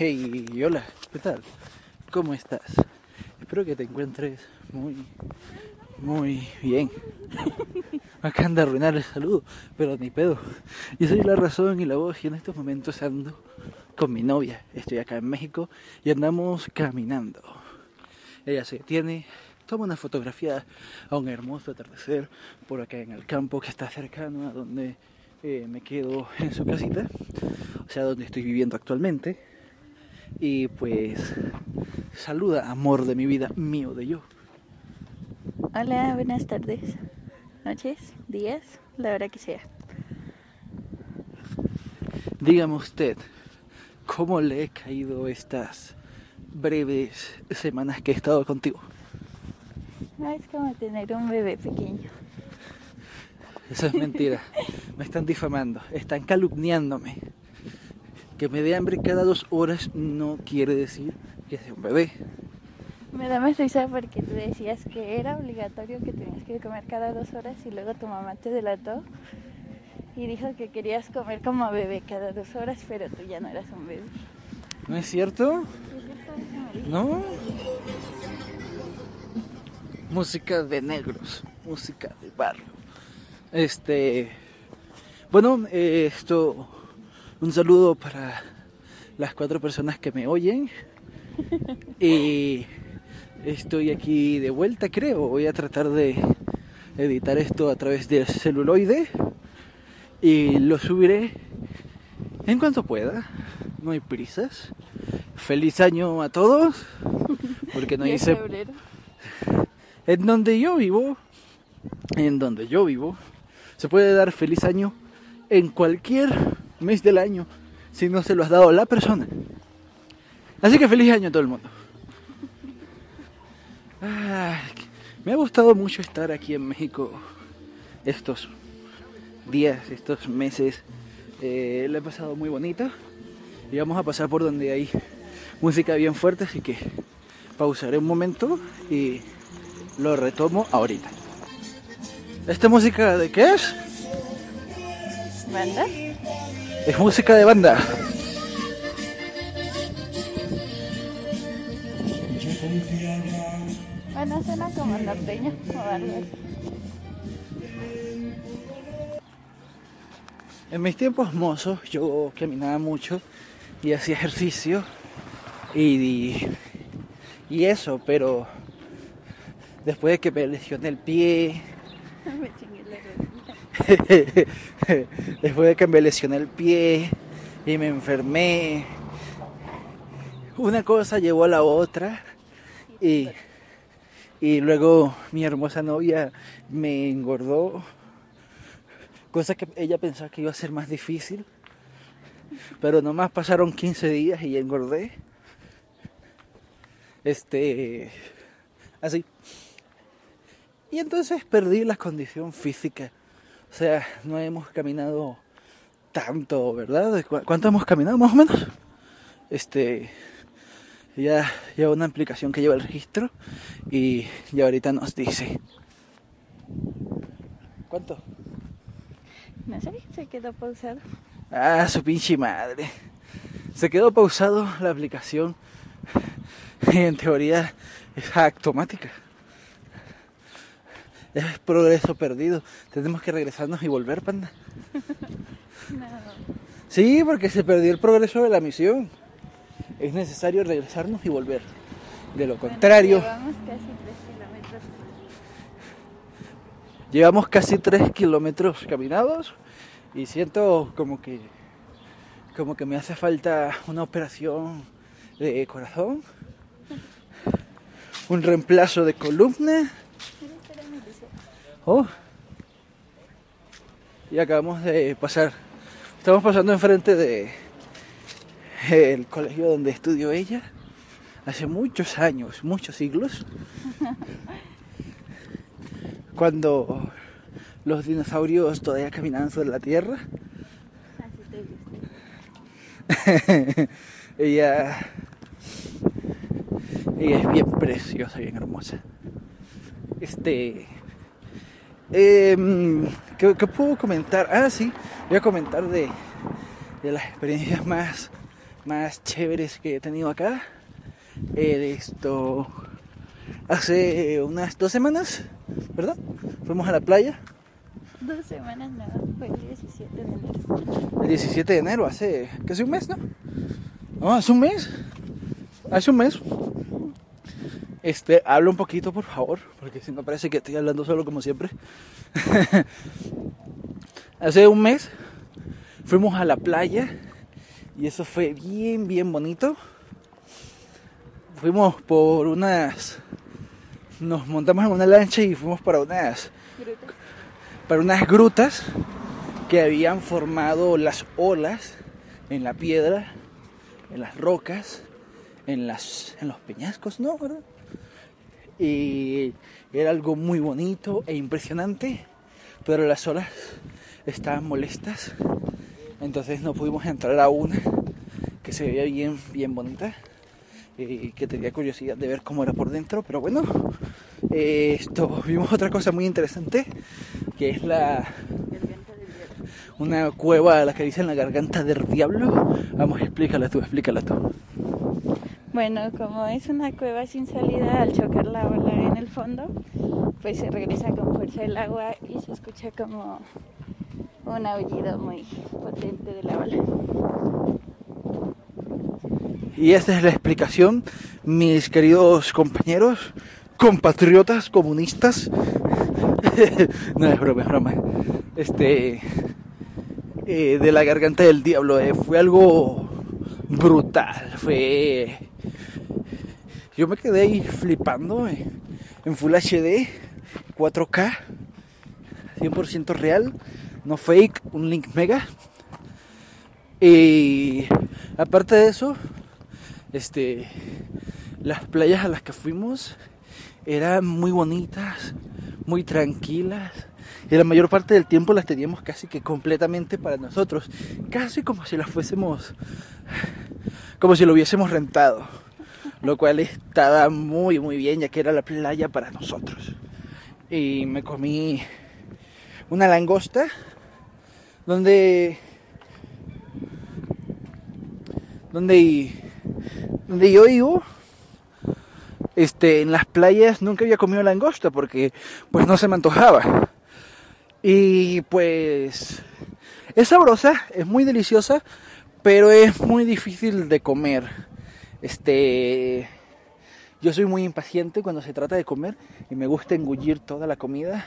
Hey, hola, ¿qué tal? ¿Cómo estás? Espero que te encuentres muy, muy bien. Acá anda a arruinar el saludo, pero ni pedo. Yo soy la razón y la voz y en estos momentos ando con mi novia. Estoy acá en México y andamos caminando. Ella se detiene, toma una fotografía a un hermoso atardecer por acá en el campo que está cercano a donde eh, me quedo en su casita, o sea, donde estoy viviendo actualmente. Y pues saluda, amor de mi vida, mío de yo. Hola, buenas tardes, noches, días, la hora que sea. Dígame usted, ¿cómo le he caído estas breves semanas que he estado contigo? No, es como tener un bebé pequeño. Eso es mentira. me están difamando, están calumniándome. Que me dé hambre cada dos horas no quiere decir que sea un bebé. Me da más risa porque tú decías que era obligatorio que tenías que comer cada dos horas y luego tu mamá te delató y dijo que querías comer como bebé cada dos horas, pero tú ya no eras un bebé. ¿No es cierto? ¿No? Música de negros, música de barrio. Este, bueno, eh, esto, un saludo para las cuatro personas que me oyen. Y estoy aquí de vuelta, creo. Voy a tratar de editar esto a través del celuloide y lo subiré en cuanto pueda. No hay prisas. Feliz año a todos, porque no hice febrero. en donde yo vivo, en donde yo vivo, se puede dar feliz año en cualquier mes del año si no se lo has dado a la persona. Así que feliz año a todo el mundo. Me ha gustado mucho estar aquí en México estos días, estos meses. Eh, lo he pasado muy bonito. Y vamos a pasar por donde hay música bien fuerte, así que pausaré un momento y lo retomo ahorita. ¿Esta música de qué es? Es música de banda. Bueno, suena como norteño o algo así. En mis tiempos mozos yo caminaba mucho y hacía ejercicio y, y eso, pero después de que me lesioné el pie, Me. después de que me lesioné el pie y me enfermé, una cosa llevó a la otra y, y luego mi hermosa novia me engordó, cosa que ella pensaba que iba a ser más difícil, pero nomás pasaron 15 días y engordé. Este, así. Y entonces perdí la condición física. O sea, no hemos caminado tanto, ¿verdad? ¿Cu- ¿Cuánto hemos caminado más o menos? Este, ya lleva una aplicación que lleva el registro y ya ahorita nos dice. ¿Cuánto? No sé, se quedó pausado. Ah, su pinche madre. Se quedó pausado la aplicación. Y en teoría es automática. Es progreso perdido. Tenemos que regresarnos y volver, panda. No. Sí, porque se perdió el progreso de la misión. Es necesario regresarnos y volver. De lo Bueno, contrario, llevamos casi tres kilómetros. llevamos casi 3 kilómetros caminados y siento como que como que me hace falta una operación de corazón, un reemplazo de columna. Oh. Y acabamos de pasar, estamos pasando enfrente de el colegio donde estudió ella hace muchos años, muchos siglos, cuando los dinosaurios todavía caminaban sobre la tierra. Ella, ella es bien preciosa, bien hermosa. Este, em, ¿qué, qué puedo comentar? Ah, sí, voy a comentar de, de las experiencias más, más chéveres que he tenido acá. Eh, esto hace unas dos semanas, ¿verdad? Fuimos a la playa. Dos semanas no, fue el 17 de enero. El 17 de enero, hace casi un mes, ¿no? No, hace un mes. Hace un mes. Este, habla un poquito, por favor, porque si no parece que estoy hablando solo como siempre. hace un mes fuimos a la playa y eso fue bien, bien bonito. Fuimos por unas... Nos montamos en una lancha y fuimos para unas... Gruta. Para unas grutas que habían formado las olas en la piedra, en las rocas, en, las, en los peñascos, ¿no? Y era algo muy bonito e impresionante, pero las olas estaban molestas, entonces no pudimos entrar a una que se veía bien, bien bonita y que tenía curiosidad de ver cómo era por dentro, pero bueno, esto vimos otra cosa muy interesante, que es la una cueva a la que dicen la garganta del diablo. Vamos, explícala tú, explícala tú. Bueno, como es una cueva sin salida, al chocar la ola en el fondo, pues se regresa con fuerza el agua y se escucha como un aullido muy potente de la ola. Y esta es la explicación, mis queridos compañeros, compatriotas comunistas. no es broma, es broma. Este. eh, de la garganta del diablo. eh, Fue algo brutal. Fue. Yo me quedé ahí flipando en Full HD, 4K, 100% real, no fake, un link mega. Y aparte de eso, este, las playas a las que fuimos eran muy bonitas, muy tranquilas. Y la mayor parte del tiempo las teníamos casi que completamente para nosotros. Casi como si las fuésemos, como si lo hubiésemos rentado. Lo cual estaba muy, muy bien, ya que era la playa para nosotros. Y me comí una langosta, donde donde, donde yo vivo, este, en las playas nunca había comido langosta porque pues no se me antojaba. Y pues es sabrosa, es muy deliciosa, pero es muy difícil de comer. Este, yo soy muy impaciente cuando se trata de comer y me gusta engullir toda la comida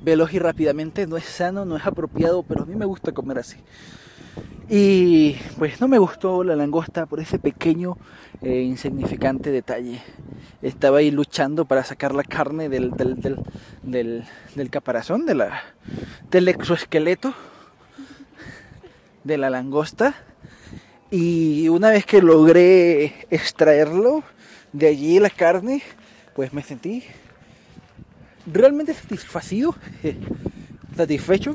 veloz y rápidamente. No es sano, no es apropiado, pero a mí me gusta comer así. Y pues no me gustó la langosta por ese pequeño e insignificante detalle. Estaba ahí luchando para sacar la carne del, del, del, del, caparazón, de la, del exoesqueleto de la langosta. Y una vez que logré extraerlo de allí la carne, pues me sentí realmente satisfacido, satisfecho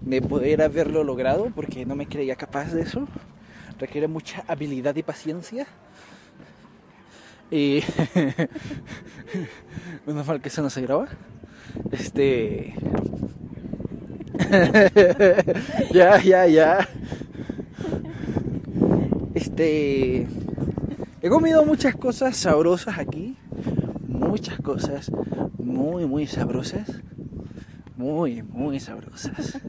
de poder haberlo logrado porque no me creía capaz de eso. Requiere mucha habilidad y paciencia. Y menos mal que eso no se graba. Este. ya, ya, ya. He comido muchas cosas sabrosas aquí. Muchas cosas muy, muy sabrosas. Muy, muy sabrosas.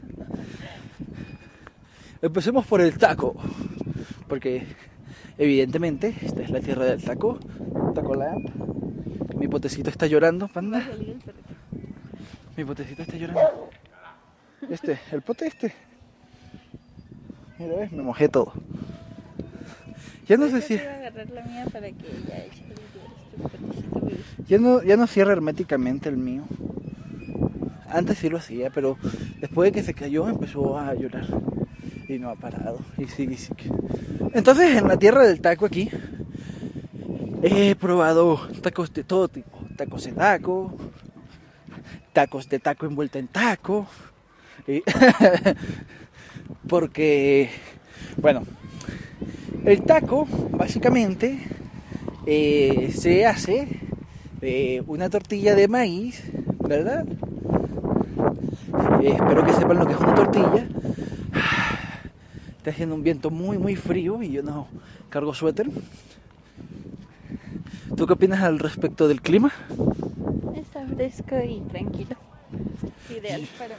Empecemos por el taco. Porque evidentemente esta es la tierra del taco. Taco Land. Mi potecito está llorando, panda. Mi potecito está llorando. Este, el pote este. Mira, ves, me mojé todo. Ya el potecito, bebé. Ya no, ya no cierra herméticamente el mío. Antes sí lo hacía, pero después de que se cayó empezó a llorar. Y no ha parado. Y sigue, sigue. Entonces en la tierra del taco aquí he probado tacos de todo tipo. Tacos de taco, tacos de taco envuelta en taco. y- Porque, bueno, el taco básicamente eh, se hace de una tortilla de maíz, ¿verdad? Eh, espero que sepan lo que es una tortilla. Está haciendo un viento muy, muy frío y yo no cargo suéter. ¿Tú qué opinas al respecto del clima? Está fresco y tranquilo. Ideal para.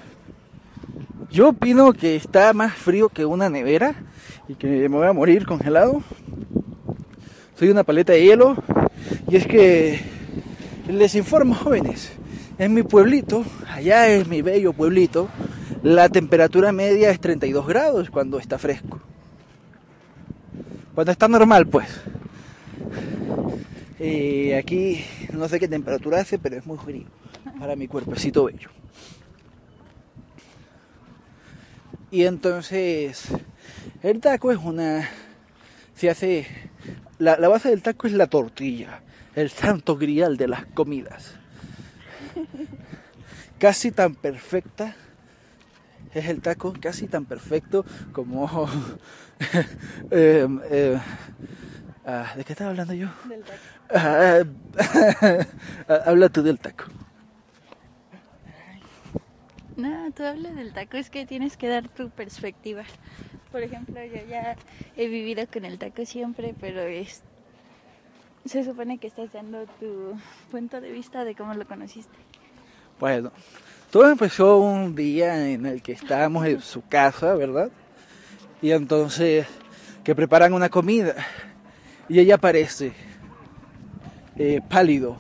Yo opino que está más frío que una nevera y que me voy a morir congelado. Soy una paleta de hielo y es que les informo jóvenes, en mi pueblito, allá es mi bello pueblito, la temperatura media es 32 grados cuando está fresco. Cuando está normal, pues. Y aquí no sé qué temperatura hace, pero es muy frío para mi cuerpecito bello. Y entonces, el taco es una. Se hace. La, la base del taco es la tortilla, el santo grial de las comidas. Casi tan perfecta es el taco, casi tan perfecto como. eh, eh, ah, ¿De qué estaba hablando yo? Del taco. Ah, Habla tú del taco. No, tú hablas del taco, es que tienes que dar tu perspectiva. Por ejemplo, yo ya he vivido con el taco siempre, pero es se supone que estás dando tu punto de vista de cómo lo conociste. Bueno, todo empezó un día en el que estábamos en su casa, ¿verdad? Y entonces que preparan una comida y ella aparece eh, pálido,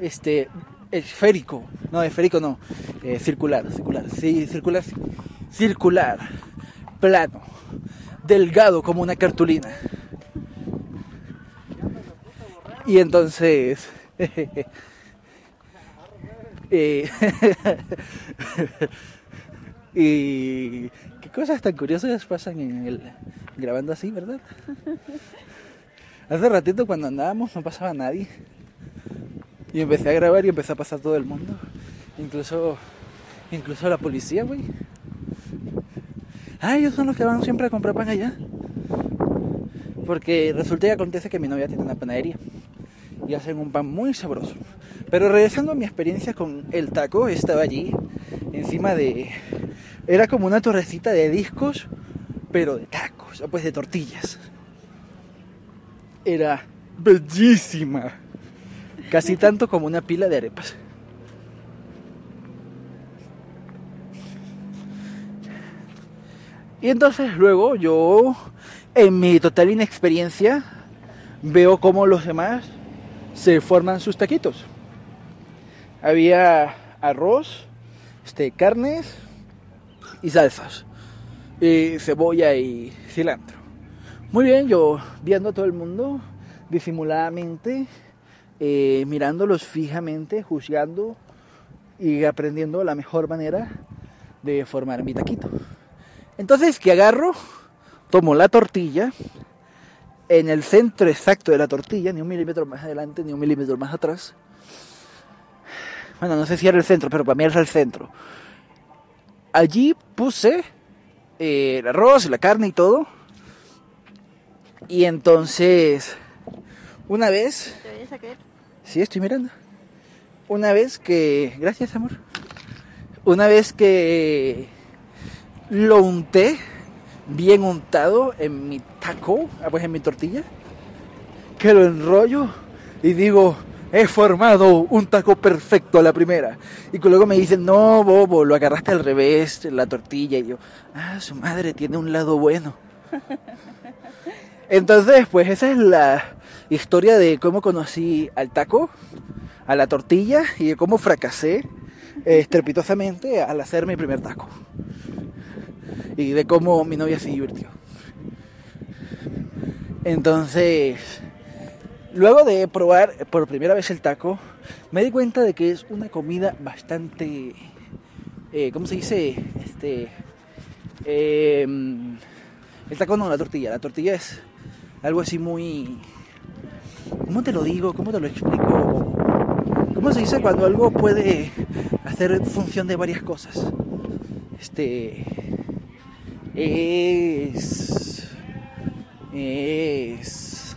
este, esférico, no, esférico no, eh, circular, circular, sí, circular, sí, circular, plano, delgado como una cartulina. Y entonces, eh, y qué cosas tan curiosas pasan en el grabando así, ¿verdad? Hace ratito cuando andábamos no pasaba nadie. Y empecé a grabar y empezó a pasar todo el mundo. Incluso, incluso la policía, güey. Ah, ellos son los que van siempre a comprar pan allá. Porque resulta y acontece que mi novia tiene una panadería. Y hacen un pan muy sabroso. Pero regresando a mi experiencia con el taco, estaba allí, encima de... Era como una torrecita de discos, pero de tacos, pues de tortillas. Era bellísima. Casi tanto como una pila de arepas. Y entonces luego yo, en mi total inexperiencia, veo cómo los demás se forman sus taquitos. Había arroz, este, carnes y salsas. Y cebolla y cilantro. Muy bien, yo viendo a todo el mundo disimuladamente, eh, mirándolos fijamente, juzgando y aprendiendo la mejor manera de formar mi taquito. Entonces, que agarro, tomo la tortilla, en el centro exacto de la tortilla, ni un milímetro más adelante, ni un milímetro más atrás. Bueno, no sé si era el centro, pero para mí era el centro. Allí puse eh, el arroz, la carne y todo. Y entonces, una vez... ¿Te vayas a caer? Sí, estoy mirando. Una vez que... Gracias, amor. Una vez que lo unté bien untado en mi taco, ah, pues en mi tortilla, que lo enrollo y digo, he formado un taco perfecto a la primera. Y que luego me dicen, no, bobo, lo agarraste al revés, la tortilla. Y yo, ah, su madre tiene un lado bueno. Entonces, pues esa es la historia de cómo conocí al taco, a la tortilla y de cómo fracasé eh, estrepitosamente al hacer mi primer taco. Y de cómo mi novia se divirtió. Entonces, luego de probar por primera vez el taco, me di cuenta de que es una comida bastante, eh, ¿cómo se dice? Este, eh, el taco no, la tortilla. La tortilla es algo así muy, ¿cómo te lo digo? ¿Cómo te lo explico? ¿Cómo se dice cuando algo puede hacer función de varias cosas? Este es es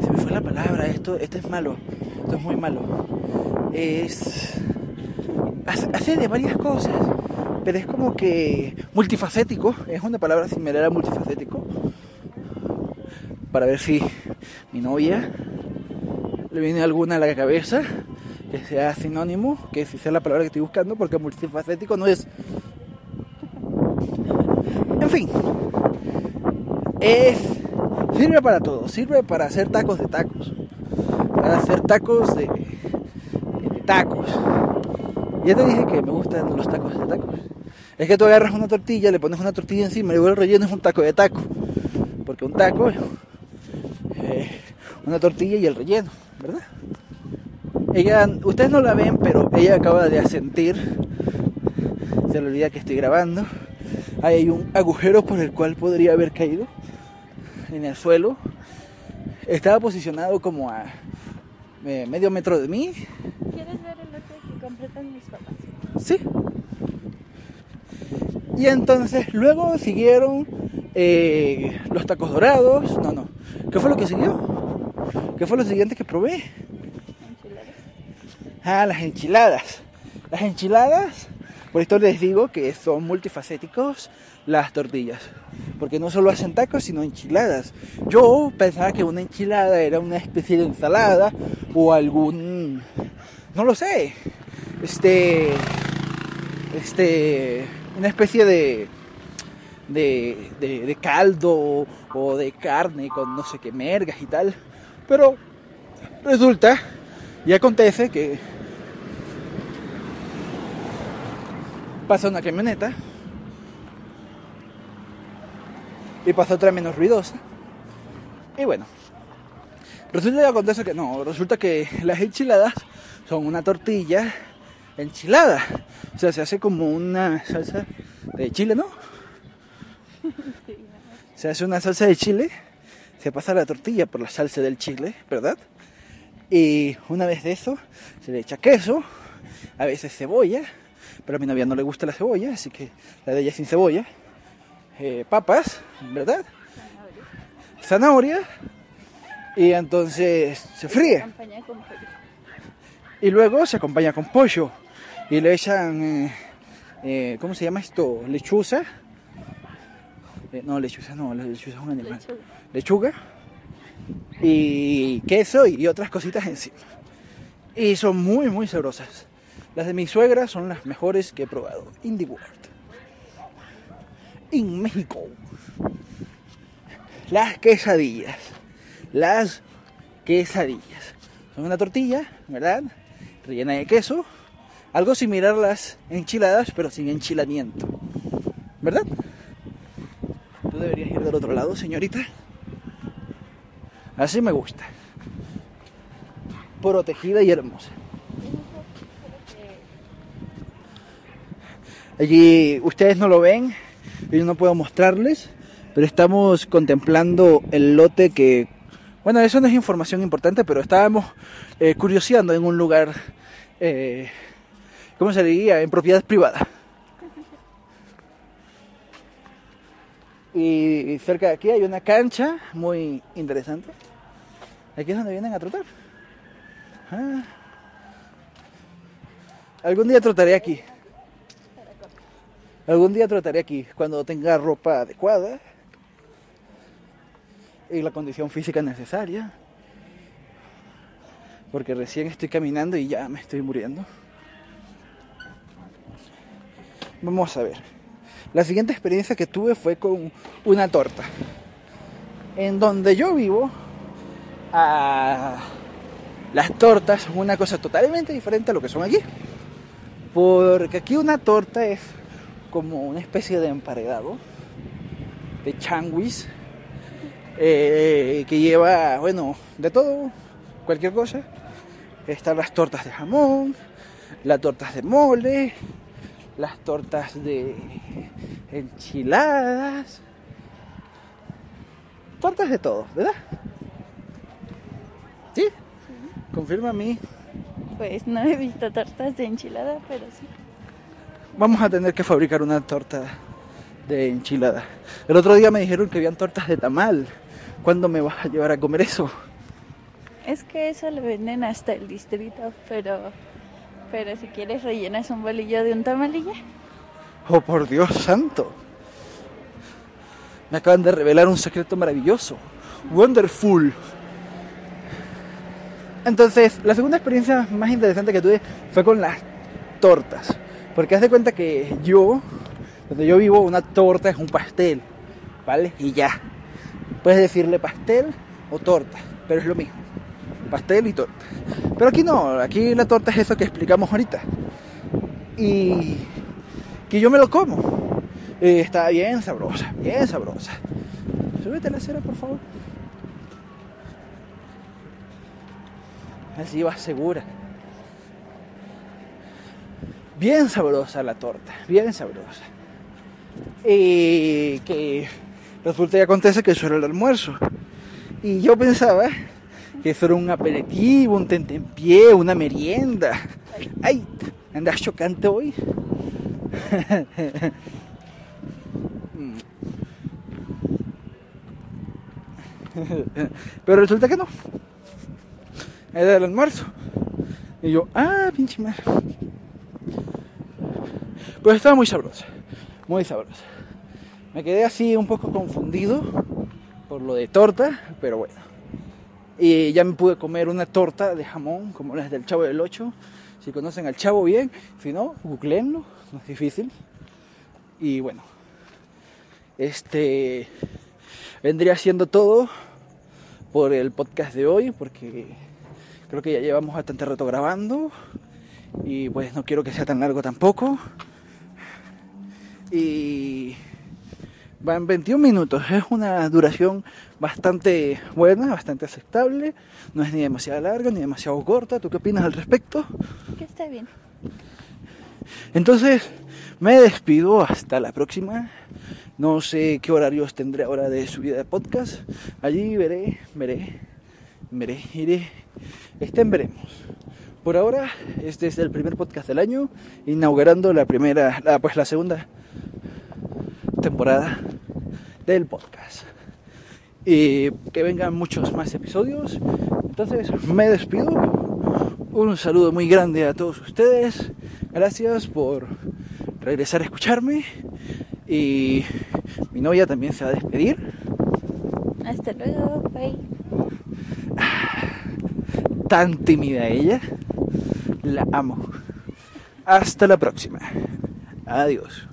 se me fue la palabra, esto esto es malo. Esto es muy malo. Es hace, de varias cosas. pero es como que multifacético, es una palabra similar a multifacético, para ver si mi novia le viene alguna a la cabeza que sea sinónimo, que si sea la palabra que estoy buscando, porque multifacético no es. En fin, es sirve para todo, sirve para hacer tacos de tacos, para hacer tacos de, de tacos. Ya te dije que me gustan los tacos de tacos. Es que tú agarras una tortilla, le pones una tortilla encima y luego el relleno es un taco de taco. Porque un taco eh, una tortilla y el relleno, ¿verdad? Ella, ustedes no la ven, pero ella acaba de asentir. Se le olvida que estoy grabando. Ahí hay un agujero por el cual podría haber caído en el suelo. Estaba posicionado como a eh, medio metro de mí. ¿Quieres ver el lote que completan mis papás? Sí. Y entonces luego siguieron eh, los tacos dorados. No, no. ¿Qué fue lo que siguió? ¿Qué fue lo siguiente que probé? Enchiladas. Ah, las enchiladas. Las enchiladas, por esto les digo que son multifacéticos las tortillas. Porque no solo hacen tacos, sino enchiladas. Yo pensaba que una enchilada era una especie de ensalada o algún... No lo sé. Este... Este... Una especie de... De, de, de caldo o de carne con no sé qué mergas y tal. Pero resulta y acontece que pasa una camioneta y pasa otra menos ruidosa. Y bueno, resulta y acontece que no, resulta que las enchiladas son una tortilla enchilada. O sea, se hace como una salsa de chile, ¿no? Se hace una salsa de chile, se pasa la tortilla por la salsa del chile, ¿verdad? Y una vez de eso, se le echa queso, a veces cebolla, pero a mi novia no le gusta la cebolla, así que la de ella es sin cebolla. Eh, papas, ¿verdad? Zanahoria. Y entonces se fríe. Y luego se acompaña con pollo. Y le echan, eh, eh, ¿cómo se llama esto? Lechuza. Eh, no, lechuza no, la lechuza es un animal. Lechuga. Lechuga. Y queso y otras cositas encima. Y son muy, muy sabrosas. Las de mi suegra son las mejores que he probado. In the world. En México. Las quesadillas. Las quesadillas. Son una tortilla, ¿verdad? Rellena de queso. Algo similar a las enchiladas, pero sin enchilamiento. ¿Verdad? Deberías ir del otro lado, señorita. Así me gusta. Protegida y hermosa. Allí ustedes no lo ven, yo no puedo mostrarles, pero estamos contemplando el lote que, bueno, eso no es información importante, pero estábamos eh, curioseando en un lugar, eh, ¿cómo se diría? En propiedad privada. Y cerca de aquí hay una cancha muy interesante. Aquí es donde vienen a trotar. Ah. Algún día trotaré aquí. Algún día trotaré aquí cuando tenga ropa adecuada y la condición física necesaria. Porque recién estoy caminando y ya me estoy muriendo. Vamos a ver. La siguiente experiencia que tuve fue con una torta. En donde yo vivo, ah, las tortas son una cosa totalmente diferente a lo que son aquí. Porque aquí una torta es como una especie de emparedado de changuis eh, que lleva, bueno, de todo, cualquier cosa. Están las tortas de jamón, las tortas de mole, las tortas de enchiladas, tortas de todo, ¿verdad? ¿Sí? Confirma a mí. Pues no he visto tortas de enchilada, pero sí. Vamos a tener que fabricar una torta de enchilada. El otro día me dijeron que habían tortas de tamal. ¿Cuándo me vas a llevar a comer eso? Es que eso lo venden hasta el distrito, pero pero si quieres rellenas un bolillo de un tamalilla. Oh, por Dios santo. Me acaban de revelar un secreto maravilloso. Wonderful. Entonces, la segunda experiencia más interesante que tuve fue con las tortas. Porque haz de cuenta que yo, donde yo vivo, una torta es un pastel. ¿Vale? Y ya. Puedes decirle pastel o torta, pero es lo mismo. Pastel y torta. Pero aquí no, aquí la torta es eso que explicamos ahorita. Y que yo me lo como. Y está bien sabrosa, bien sabrosa. Súbete la acera, por favor. Así va segura. Bien sabrosa la torta, bien sabrosa. Y que resulta y acontece que eso era el almuerzo. Y yo pensaba que eso era un aperitivo, un tentempié, una merienda. ¡Ay! ¿Andas chocante hoy? Pero resulta que no. Era el almuerzo. Y yo, ah, pinche madre. Pues estaba muy sabrosa. Muy sabrosa. Me quedé así un poco confundido por lo de torta, pero bueno. Y ya me pude comer una torta de jamón, como las del Chavo del 8. Si conocen al Chavo bien, si no, googleenlo, no es difícil. Y bueno, este vendría siendo todo por el podcast de hoy, porque creo que ya llevamos bastante rato grabando y pues no quiero que sea tan largo tampoco. Y van 21 minutos, es una duración bastante buena, bastante aceptable, no es ni demasiado larga ni demasiado corta. ¿Tú qué opinas al respecto? Que está bien. Entonces, me despido hasta la próxima. No sé qué horarios tendré ahora de subida de podcast. Allí veré, veré, veré, iré. Estén, veremos. Por ahora, este es el primer podcast del año, inaugurando la primera, la, pues la segunda temporada del podcast. Y que vengan muchos más episodios. Entonces, me despido. Un saludo muy grande a todos ustedes. Gracias por regresar a escucharme. Y mi novia también se va a despedir. Hasta luego, bye. Tan tímida ella. La amo. Hasta la próxima. Adiós.